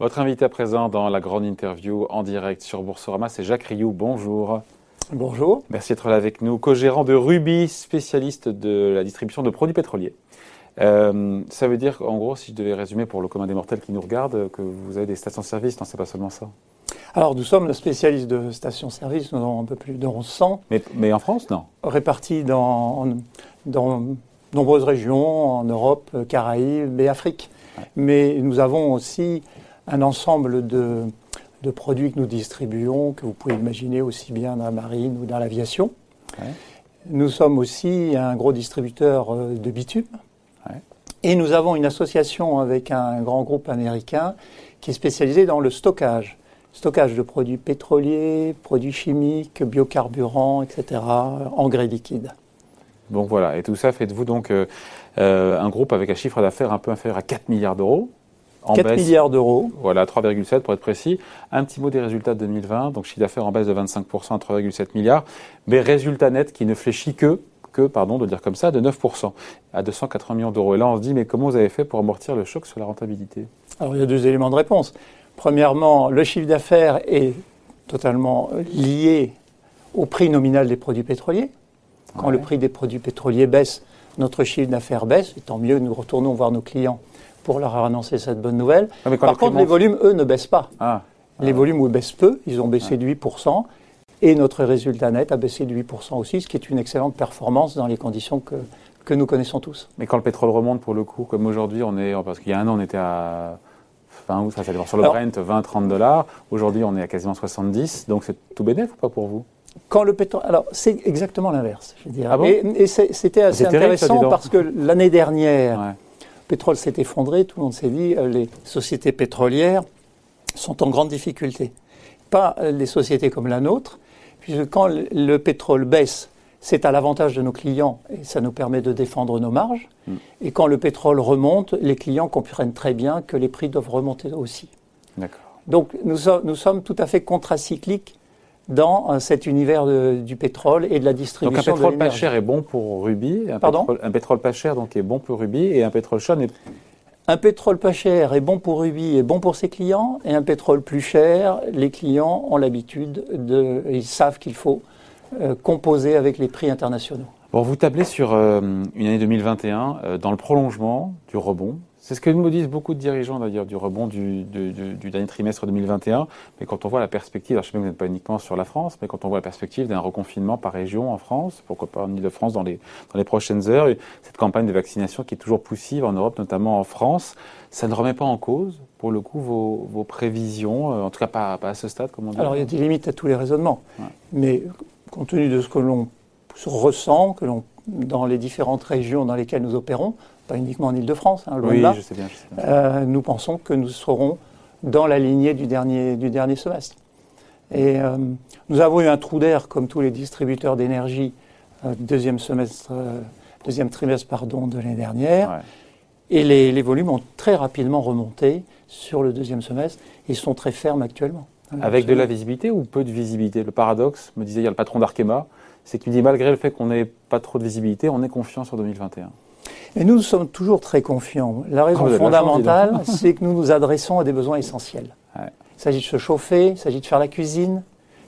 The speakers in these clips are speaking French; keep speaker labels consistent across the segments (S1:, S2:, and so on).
S1: Votre invité à présent dans la grande interview en direct sur Boursorama, c'est Jacques Rioux. Bonjour.
S2: Bonjour.
S1: Merci d'être là avec nous. Co-gérant de Ruby, spécialiste de la distribution de produits pétroliers. Euh, ça veut dire, en gros, si je devais résumer pour le commun des mortels qui nous regarde, que vous avez des stations-service. Non, c'est pas seulement ça.
S2: Alors, nous sommes le spécialiste de stations-service. Nous avons un peu plus de 100.
S1: Mais, mais en France, non
S2: Répartis dans, dans nombreuses régions, en Europe, Caraïbes et Afrique. Mais nous avons aussi un ensemble de, produits que nous distribuons, que vous pouvez imaginer aussi bien dans la marine ou dans l'aviation. Nous sommes aussi un gros distributeur euh, de bitume. Et nous avons une association avec un grand groupe américain qui est spécialisé dans le stockage. Stockage de produits pétroliers, produits chimiques, biocarburants, etc., engrais liquides.
S1: Donc voilà, et tout ça, faites-vous donc euh, euh, un groupe avec un chiffre d'affaires un peu inférieur à 4 milliards d'euros
S2: 4 milliards d'euros.
S1: Voilà, 3,7 pour être précis. Un petit mot des résultats de 2020. Donc chiffre d'affaires en baisse de 25% à 3,7 milliards. Mais résultat net qui ne fléchit que, que, pardon de dire comme ça, de 9% à 280 millions d'euros. Et là, on se dit, mais comment vous avez fait pour amortir le choc sur la rentabilité?
S2: Alors il y a deux éléments de réponse. Premièrement, le chiffre d'affaires est totalement lié au prix nominal des produits pétroliers. Quand le prix des produits pétroliers baisse, notre chiffre d'affaires baisse. Et tant mieux, nous retournons voir nos clients pour leur annoncer cette bonne nouvelle. Ah, Par contre, les volumes, eux, ne baissent pas. Ah. Les volumes, eux, baissent peu. Ils ont baissé de 8%. Et notre résultat net a baissé de 8% aussi, ce qui est une excellente performance dans les conditions que, que nous connaissons tous.
S1: Mais quand le pétrole remonte, pour le coup, comme aujourd'hui, on est, parce qu'il y a un an, on était à fin août, ça s'est sur le Brent, 20-30 dollars. Aujourd'hui, on est à quasiment 70. Donc c'est tout bénéf ou pas pour vous?
S2: Quand le pétrole, alors c'est exactement l'inverse, je veux dire. Ah et, c'était assez intéressant parce que l'année dernière, pétrole s'est effondré, tout le monde s'est dit, euh, les sociétés pétrolières sont en grande difficulté. Pas euh, les sociétés comme la nôtre, puisque quand le pétrole baisse, c'est à l'avantage de nos clients et ça nous permet de défendre nos marges. Mm. Et quand le pétrole remonte, les clients comprennent très bien que les prix doivent remonter aussi. Donc nous, nous sommes tout à fait contracycliques dans euh, cet univers du pétrole et de la distribution.
S1: Donc un pétrole pas cher est bon pour Ruby. Un
S2: Pardon
S1: pétrole, Un pétrole pas cher donc est bon pour Ruby et un pétrole cher n'est
S2: un pétrole pas cher est bon pour Ruby et bon pour ses clients, et un pétrole plus cher, les clients ont l'habitude de, ils savent qu'il faut euh, composer avec les prix internationaux.
S1: Bon, vous tablez sur euh, une année 2021 dans le prolongement du rebond c'est ce que nous disent beaucoup de dirigeants d'ailleurs du rebond du, dernier trimestre 2021. Mais quand on voit la perspective, alors je sais que vous n'êtes pas uniquement sur la France, mais quand on voit la perspective d'un reconfinement par région en France, pourquoi pas en Ile-de-France dans les, dans les prochaines heures, cette campagne de vaccination qui est toujours poussive en Europe, notamment en France, ça ne remet pas en cause, pour le coup, vos, prévisions, euh, en tout cas pas, à ce stade, comme on dit?
S2: Alors il y a des limites à tous les raisonnements. Mais compte tenu de ce que l'on ressent, que l'on dans les différentes régions dans lesquelles nous opérons, pas uniquement en Ile-de-France, hein,
S1: oui, Je sais bien,
S2: euh, nous pensons que nous serons dans la lignée du dernier, du dernier semestre. Et euh, nous avons eu un trou d'air, comme tous les distributeurs d'énergie, euh, deuxième semestre, deuxième trimestre pardon, de l'année dernière. Et les, les, volumes ont très rapidement remonté sur le deuxième semestre et sont très fermes actuellement.
S1: Avec de la visibilité ou peu de visibilité? Le paradoxe, me disait il y a le patron d'Arkema, c'est qu'il dit malgré le fait qu'on n'ait pas trop de visibilité, on est confiant sur 2021.
S2: Et nous, nous sommes toujours très confiants. La raison ah, fondamentale, c'est que nous nous adressons à des besoins essentiels. Il s'agit de se chauffer, il s'agit de faire la cuisine,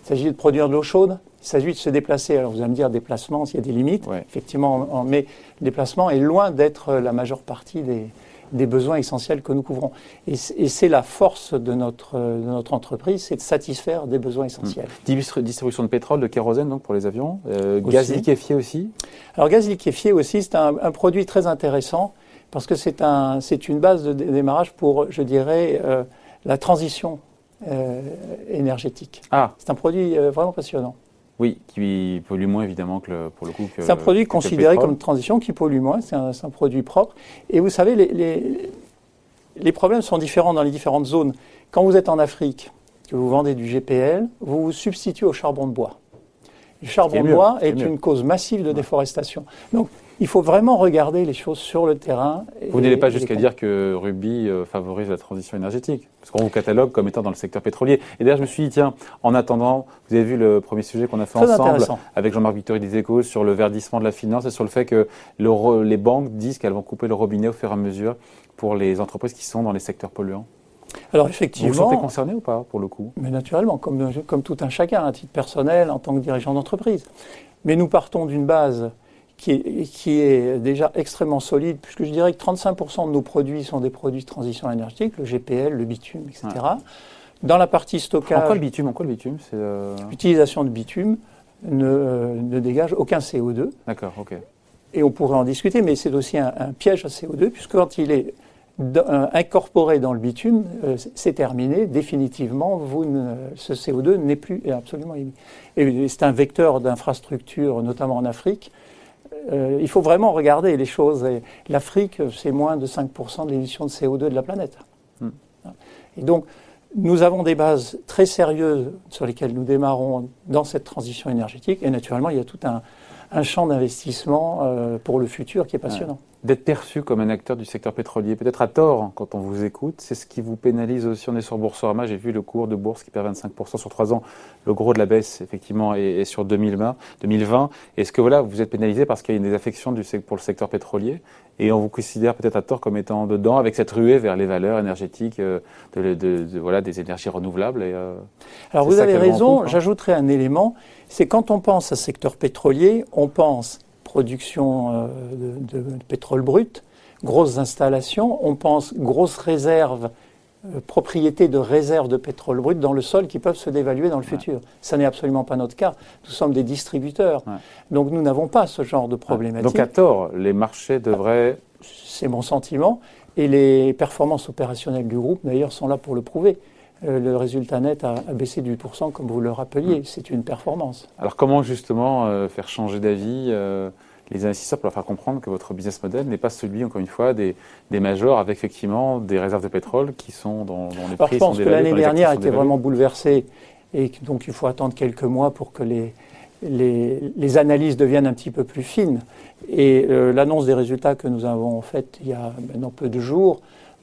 S2: il s'agit de produire de l'eau chaude, il s'agit de se déplacer. Alors vous allez me dire, déplacement, s'il y a des limites, effectivement, mais le déplacement est loin d'être la majeure partie des, des besoins essentiels que nous couvrons. Et c'est la force de notre, de notre entreprise, c'est de satisfaire des besoins essentiels.
S1: Mmh. Distribution de pétrole, de kérosène donc pour les avions, euh, gaz liquéfié aussi?
S2: Alors gaz liquéfié aussi, c'est un, produit très intéressant parce que c'est un, une base de démarrage pour, je dirais, euh, la transition euh, énergétique. Ah. C'est un produit vraiment passionnant.
S1: Oui, qui pollue moins évidemment que pour le coup.
S2: C'est un produit considéré comme transition qui pollue moins, c'est un, produit propre. Et vous savez, les, les, problèmes sont différents dans les différentes zones. Quand vous êtes en Afrique, que vous vendez du GPL, vous vous substituez au charbon de bois. Le charbon de bois est, une cause massive de déforestation. Donc, il faut vraiment regarder les choses sur le terrain.
S1: Vous n'allez pas jusqu'à dire que Ruby euh, favorise la transition énergétique, parce qu'on vous catalogue comme étant dans le secteur pétrolier. Et d'ailleurs, je me suis dit, tiens, en attendant, vous avez vu le premier sujet qu'on a fait ensemble avec Jean-Marc Victory des Échos sur le verdissement de la finance et sur le fait que les banques disent qu'elles vont couper le robinet au fur et à mesure pour les entreprises qui sont dans les secteurs polluants.
S2: Alors effectivement.
S1: Vous vous sentez concerné ou pas, pour le coup?
S2: Mais naturellement, comme, comme tout un chacun, à titre personnel, en tant que dirigeant d'entreprise. Mais nous partons d'une base qui est, qui est, déjà extrêmement solide, puisque je dirais que 35% de nos produits sont des produits de transition énergétique, le GPL, le bitume, etc. Dans la partie stockage.
S1: En quoi le bitume En quoi le bitume
S2: euh, L'utilisation de bitume ne, euh, ne, dégage aucun CO2.
S1: D'accord, ok.
S2: Et on pourrait en discuter, mais c'est aussi un, piège à CO2, puisque quand il est euh, incorporé dans le bitume, c'est terminé, définitivement, vous ce CO2 n'est plus absolument émis. Et c'est un vecteur d'infrastructure, notamment en Afrique. Il faut vraiment regarder les choses. L'Afrique, c'est moins de 5% de l'émission de CO2 de la planète. Hmm. Et donc, nous avons des bases très sérieuses sur lesquelles nous démarrons dans cette transition énergétique et naturellement il y a tout un, champ d'investissement euh, pour le futur qui est passionnant
S1: d'être perçu comme un acteur du secteur pétrolier, peut-être à tort hein, quand on vous écoute. C'est ce qui vous pénalise aussi. On est sur Boursorama, j'ai vu le cours de bourse qui perd 25% sur 3 ans. Le gros de la baisse, effectivement, est, sur 2020. 2020. Est-ce que voilà, vous êtes pénalisé parce qu'il y a une désaffection du, pour le secteur pétrolier? Et on vous considère peut-être à tort comme étant dedans avec cette ruée vers les valeurs énergétiques euh, de, voilà, des énergies renouvelables et,
S2: euh, Alors vous avez raison, j'ajouterai un élément, c'est quand on pense à secteur pétrolier, on pense production euh, de, pétrole brut, grosses installations, on pense grosses réserves, euh, propriétés de réserves de pétrole brut dans le sol qui peuvent se dévaluer dans le futur. Ça n'est absolument pas notre cas. Nous sommes des distributeurs. Donc nous n'avons pas ce genre de problématique.
S1: Donc à tort, les marchés devraient...
S2: C'est mon sentiment. Et les performances opérationnelles du groupe, d'ailleurs, sont là pour le prouver. Euh, le résultat net a, baissé de 8%, comme vous le rappeliez. Mm. C'est une performance.
S1: Alors comment justement euh, faire changer d'avis euh, les investisseurs pour leur faire comprendre que votre business model n'est pas celui, encore une fois, des, des majors avec effectivement des réserves de pétrole qui sont dans, dans les
S2: prix. je pense que l'année dernière a été vraiment bouleversée et donc il faut attendre quelques mois pour que les, les, les analyses deviennent un petit peu plus fines. Et l'annonce des résultats que nous avons faite il y a maintenant peu de jours,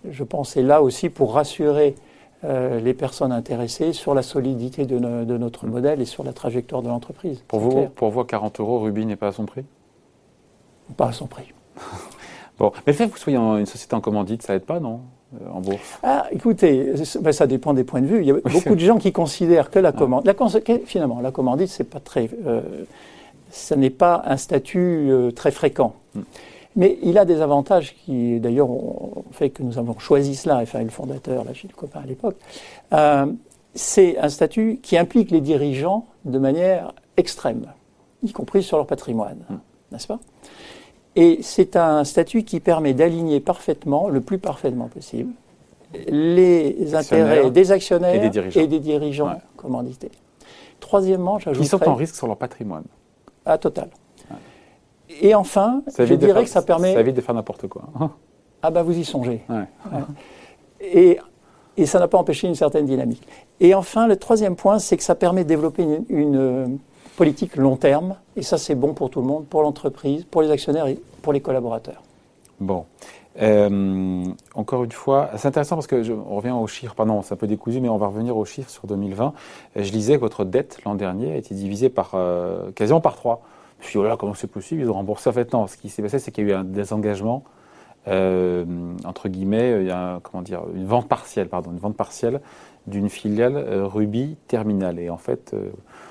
S2: je pense, est là aussi pour rassurer euh, les personnes intéressées sur la solidité de, notre modèle et sur la trajectoire de l'entreprise.
S1: Pour vous, pour vous, 40 euros, Ruby n'est pas à son prix?
S2: Pas à son prix.
S1: bon, mais le fait que vous soyez une société en commandite, ça aide pas, non euh, en bourse?
S2: Ah, Écoutez, ben, ça dépend des points de vue. Il y a beaucoup de gens qui considèrent que la commande, la, finalement, la commandite, c'est pas très, euh, ça n'est pas un statut très fréquent. Hmm. Mais il a des avantages qui, d'ailleurs, ont fait que nous avons choisi cela, enfin, le fondateur, là, Gilles Copain à l'époque. Euh, c'est un statut qui implique les dirigeants de manière extrême, y compris sur leur patrimoine, hmm. n'est-ce pas? Et c'est un statut qui permet d'aligner parfaitement, le plus parfaitement possible, les intérêts des actionnaires et des dirigeants, commandités. Troisièmement, j'ajoute.
S1: Ils sont en risque sur leur patrimoine.
S2: À total. Et enfin, je dirais que ça permet.
S1: Ça évite de faire n'importe quoi.
S2: ah bah vous y songez. Et, et, ça n'a pas empêché une certaine dynamique. Et enfin, le troisième point, c'est que ça permet de développer une, euh, politique long terme. Et ça, c'est bon pour tout le monde, pour l'entreprise, pour les actionnaires et pour les collaborateurs.
S1: Bon. Euh, encore une fois, c'est intéressant parce que je, on revient aux chiffres, pardon, c'est un peu décousu, mais on va revenir aux chiffres sur 2020. Je lisais que votre dette l'an dernier a été divisée par euh, quasiment par trois. Je me suis dit, oh là, comment c'est possible Ils ont remboursé. En fait, non, ce qui s'est passé, c'est qu'il y a eu un désengagement, euh, entre guillemets, il y a comment dire, une vente partielle, pardon, une vente partielle d'une filiale euh, Ruby Terminal. Et en fait, euh,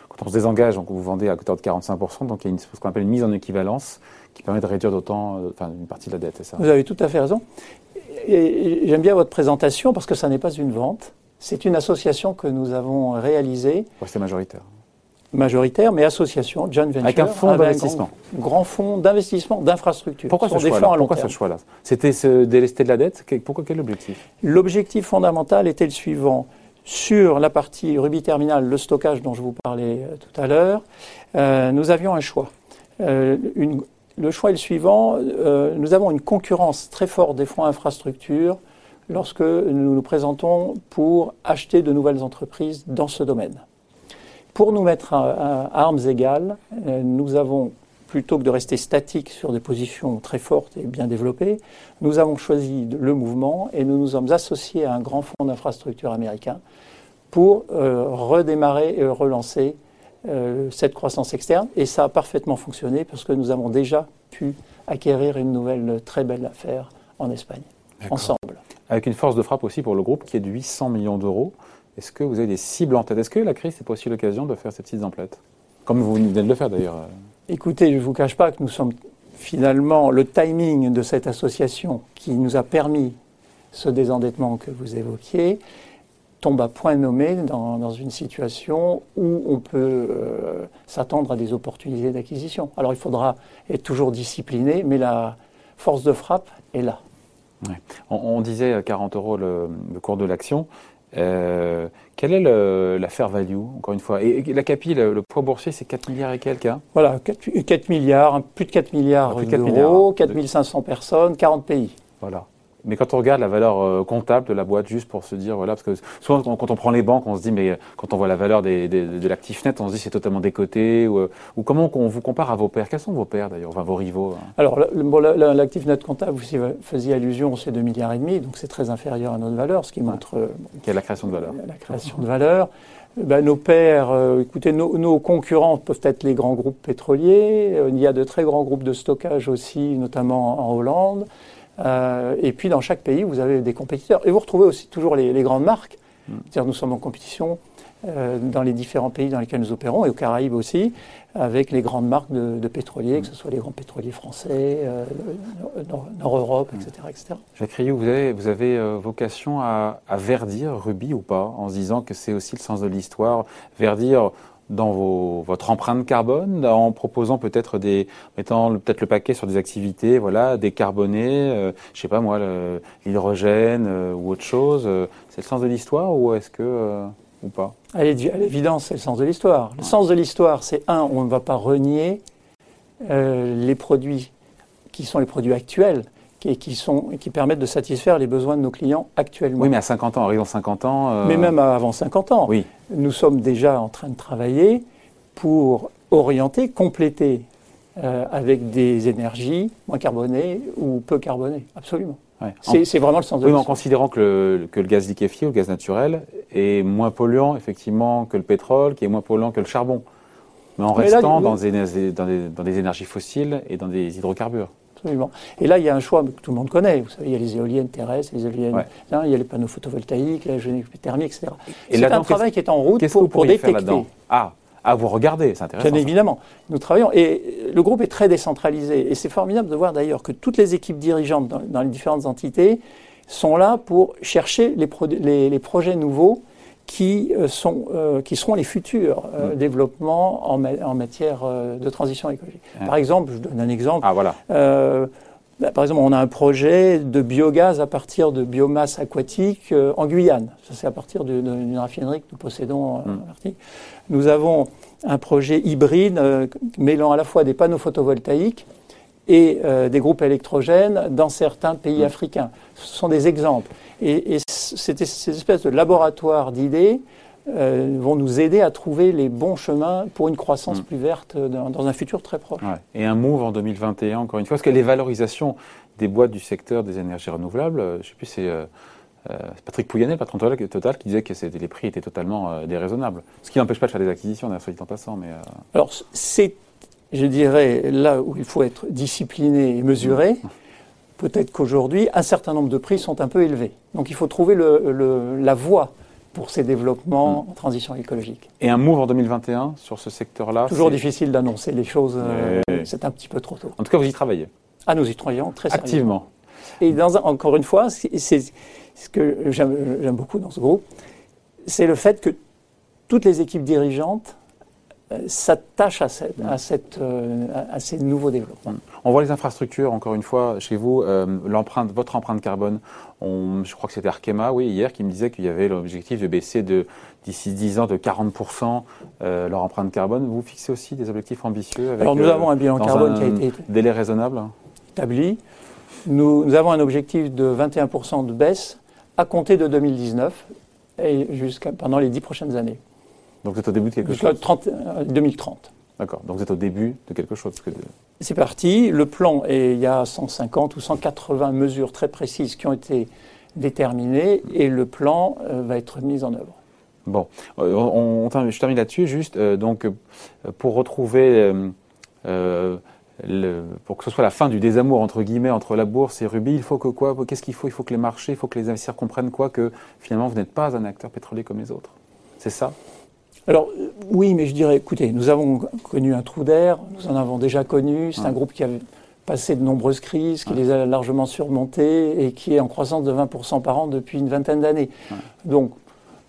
S1: quand on se désengage, donc vous vendez à hauteur de 45%, donc il y a une, ce qu'on appelle une mise en équivalence qui permet de réduire d'autant, enfin, une partie de la dette. Ça.
S2: Vous avez tout à fait raison. J'aime bien votre présentation parce que ça n'est pas une vente. C'est une association que nous avons réalisée.
S1: Ouais, c'est majoritaire
S2: majoritaire, mais association, joint venture.
S1: Avec un fonds d'investissement.
S2: Grand, fonds d'investissement, d'infrastructure.
S1: Pourquoi ce choix-là Pourquoi ce choix-là C'était se délester de la dette Pourquoi quel objectif
S2: L'objectif fondamental était le suivant. Sur la partie Ruby Terminal, le stockage dont je vous parlais euh, tout à l'heure, euh, nous avions un choix. Euh, le choix est le suivant. nous avons une concurrence très forte des fonds infrastructures lorsque nous nous présentons pour acheter de nouvelles entreprises dans ce domaine. Pour nous mettre à, armes égales, euh, nous avons, plutôt que de rester statiques sur des positions très fortes et bien développées, nous avons choisi le mouvement et nous nous sommes associés à un grand fonds d'infrastructure américain pour euh, redémarrer et relancer euh, cette croissance externe. Et ça a parfaitement fonctionné parce que nous avons déjà pu acquérir une nouvelle très belle affaire en Espagne, ensemble.
S1: Avec une force de frappe aussi pour le groupe qui est de 800 millions d'euros. Est-ce que vous avez des cibles en tête? Est-ce que la crise, c'est pas aussi l'occasion de faire ces petites emplettes? Comme vous venez de le faire d'ailleurs.
S2: Écoutez, je ne vous cache pas que nous sommes finalement le timing de cette association qui nous a permis ce désendettement que vous évoquiez tombe à point nommé dans, une situation où on peut euh, s'attendre à des opportunités d'acquisition. Alors il faudra être toujours discipliné, mais la force de frappe est là.
S1: On, disait 40 euros le, cours de l'action. Euh, quelle est la fair value, encore une fois? Et, la CAPI, le, poids boursier, c'est 4 milliards et quelques hein?
S2: Voilà, 4, milliards, plus de 4 milliards ah, d'euros, 4500 personnes, 40 pays.
S1: Voilà. Mais quand on regarde la valeur euh, comptable de la boîte, juste pour se dire, voilà, parce que souvent quand on prend les banques, on se dit, mais quand on voit la valeur de l'actif net, on se dit c'est totalement décoté. Ou, euh, ou, comment on vous compare à vos pairs? Quels sont vos pairs d'ailleurs, enfin vos rivaux hein
S2: Alors, l'actif net comptable, vous faisiez allusion, c'est 2 milliards et demi, donc c'est très inférieur à notre valeur, ce qui montre. Euh,
S1: Quelle est la création de valeur?
S2: La création de valeur. Ben, nos pairs, écoutez, nos, nos, concurrents peuvent être les grands groupes pétroliers. il y a de très grands groupes de stockage aussi, notamment en Hollande. Euh, et puis dans chaque pays, vous avez des compétiteurs. Et vous retrouvez aussi toujours les, grandes marques. Mm. C'est-à-dire nous sommes en compétition euh, dans les différents pays dans lesquels nous opérons, et aux Caraïbes aussi, avec les grandes marques de, pétroliers, mm. que ce soit les grands pétroliers français, euh, Nord-Europe, etc., etc.
S1: Jacques Rioux, vous avez, vous avez vocation à, à verdir Ruby ou pas, en se disant que c'est aussi le sens de l'histoire. Verdir, dans vos, votre empreinte carbone en proposant peut-être des mettant peut-être le paquet sur des activités voilà décarbonées euh, je sais pas moi l'hydrogène euh, ou autre chose. Euh, c'est le sens de l'histoire ou est-ce que euh, ou pas?
S2: À l'évidence c'est le sens de l'histoire. Le sens de l'histoire c'est un on ne va pas renier les produits qui sont les produits actuels qui, qui, sont, qui permettent de satisfaire les besoins de nos clients actuellement.
S1: Oui, mais à 50 ans, arrivant 50 ans.
S2: Euh, mais même avant 50 ans.
S1: Oui.
S2: Nous sommes déjà en train de travailler pour orienter, compléter euh, avec des énergies moins carbonées ou peu carbonées. Absolument. C'est vraiment le sens de
S1: Oui, mais en considérant que le, que le, gaz liquéfié ou le gaz naturel est moins polluant, effectivement, que le pétrole, qui est moins polluant que le charbon. Mais en restant dans, des, dans, des, dans des énergies fossiles et dans des hydrocarbures.
S2: Absolument. Et là, il y a un choix que tout le monde connaît. Vous savez, il y a les éoliennes terrestres, les éoliennes, hein, il y a les panneaux photovoltaïques, la thermique, etc. C'est un travail qui est en route pour, pour détecter.
S1: ah, à vous regarder, c'est intéressant.
S2: Bien évidemment. Nous travaillons. Et le groupe est très décentralisé. Et c'est formidable de voir d'ailleurs que toutes les équipes dirigeantes dans, les différentes entités sont là pour chercher les, les projets nouveaux qui, euh, sont, euh, qui seront les futurs euh, développements en, en matière de transition écologique. Par exemple, je donne un exemple.
S1: Ah, voilà.
S2: Bah, par exemple, on a un projet de biogaz à partir de biomasse aquatique en Guyane. Ça, c'est à partir d'une raffinerie que nous possédons mm. Nous avons un projet hybride mêlant à la fois des panneaux photovoltaïques et des groupes électrogènes dans certains pays mm. africains. Ce sont des exemples. Et, et ces espèces de laboratoires d'idées euh, vont nous aider à trouver les bons chemins pour une croissance mm. plus verte dans, un futur très proche.
S1: Et un move en 2021, encore une fois, parce que les valorisations des boîtes du secteur des énergies renouvelables, euh, je ne sais plus, c'est euh, Patrick Pouyanné, le patron de Total, qui disait que les prix étaient totalement déraisonnables. Ce qui n'empêche pas de faire des acquisitions, dit en passant. Mais,
S2: Alors, c'est, je dirais, là où il faut être discipliné et mesuré. Mm peut-être qu'aujourd'hui, un certain nombre de prix sont un peu élevés. Donc il faut trouver le, la voie pour ces développements en transition écologique.
S1: Et un move en 2021 sur ce secteur-là
S2: Toujours difficile d'annoncer les choses, euh, c'est un petit peu trop tôt.
S1: En tout cas, vous y travaillez
S2: Ah, nous y travaillons très
S1: Activement.
S2: Et dans encore une fois, c'est ce que j'aime beaucoup dans ce groupe, c'est le fait que toutes les équipes dirigeantes s'attache à, cette, à, cette, euh, à, ces nouveaux développements.
S1: On voit les infrastructures, encore une fois, chez vous, euh, l'empreinte, votre empreinte carbone. On, je crois que c'était Arkema, oui, hier, qui me disait qu'il y avait l'objectif de baisser de d'ici 10 ans de 40% leur empreinte carbone. Vous fixez aussi des objectifs ambitieux avec,
S2: Alors nous avons un bilan carbone qui a été
S1: délai raisonnable
S2: établi. Nous, nous avons un objectif de 21% de baisse à compter de 2019 et jusqu'à pendant les 10 prochaines années.
S1: Donc vous êtes au début de quelque chose
S2: 2030.
S1: D'accord, donc vous êtes au début de quelque chose.
S2: C'est parti, le plan, et il y a 150 ou 180 mesures très précises qui ont été déterminées, et le plan euh, va être mis en œuvre.
S1: Bon, euh, on, je termine là-dessus, juste, euh, donc, pour retrouver pour que ce soit la fin du désamour entre guillemets entre la bourse et Ruby, il faut que quoi Qu'est-ce qu'il faut? Il faut que les marchés, il faut que les investisseurs comprennent quoi? Que finalement, vous n'êtes pas un acteur pétrolier comme les autres. C'est ça?
S2: Alors oui, mais je dirais, écoutez, nous avons connu un trou d'air, nous en avons déjà connu, c'est un groupe qui a passé de nombreuses crises, qui les a largement surmontées et qui est en croissance de 20% par an depuis une vingtaine d'années. Donc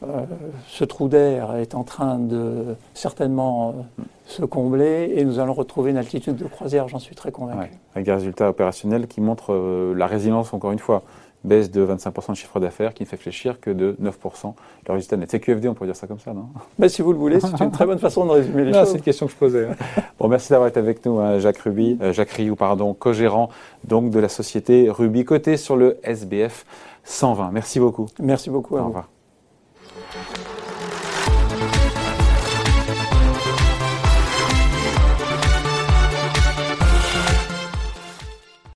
S2: euh, ce trou d'air est en train de certainement euh, se combler et nous allons retrouver une altitude de croisière, j'en suis très convaincu.
S1: avec des résultats opérationnels qui montrent euh, la résilience, encore une fois baisse de 25% de chiffre d'affaires qui ne fait fléchir que de 9% le résultat net. C'est QFD, on pourrait dire ça comme ça, non?
S2: Ben, Si vous le voulez, c'est une très bonne façon de résumer les choses.
S1: C'est une question que je posais. Hein. Bon, merci d'avoir été avec nous, hein, Jacques Ruby, euh, Jacques Rioux, pardon, co-gérant donc, de la société Ruby, côté sur le SBF 120. Merci beaucoup.
S2: Merci beaucoup à Au revoir.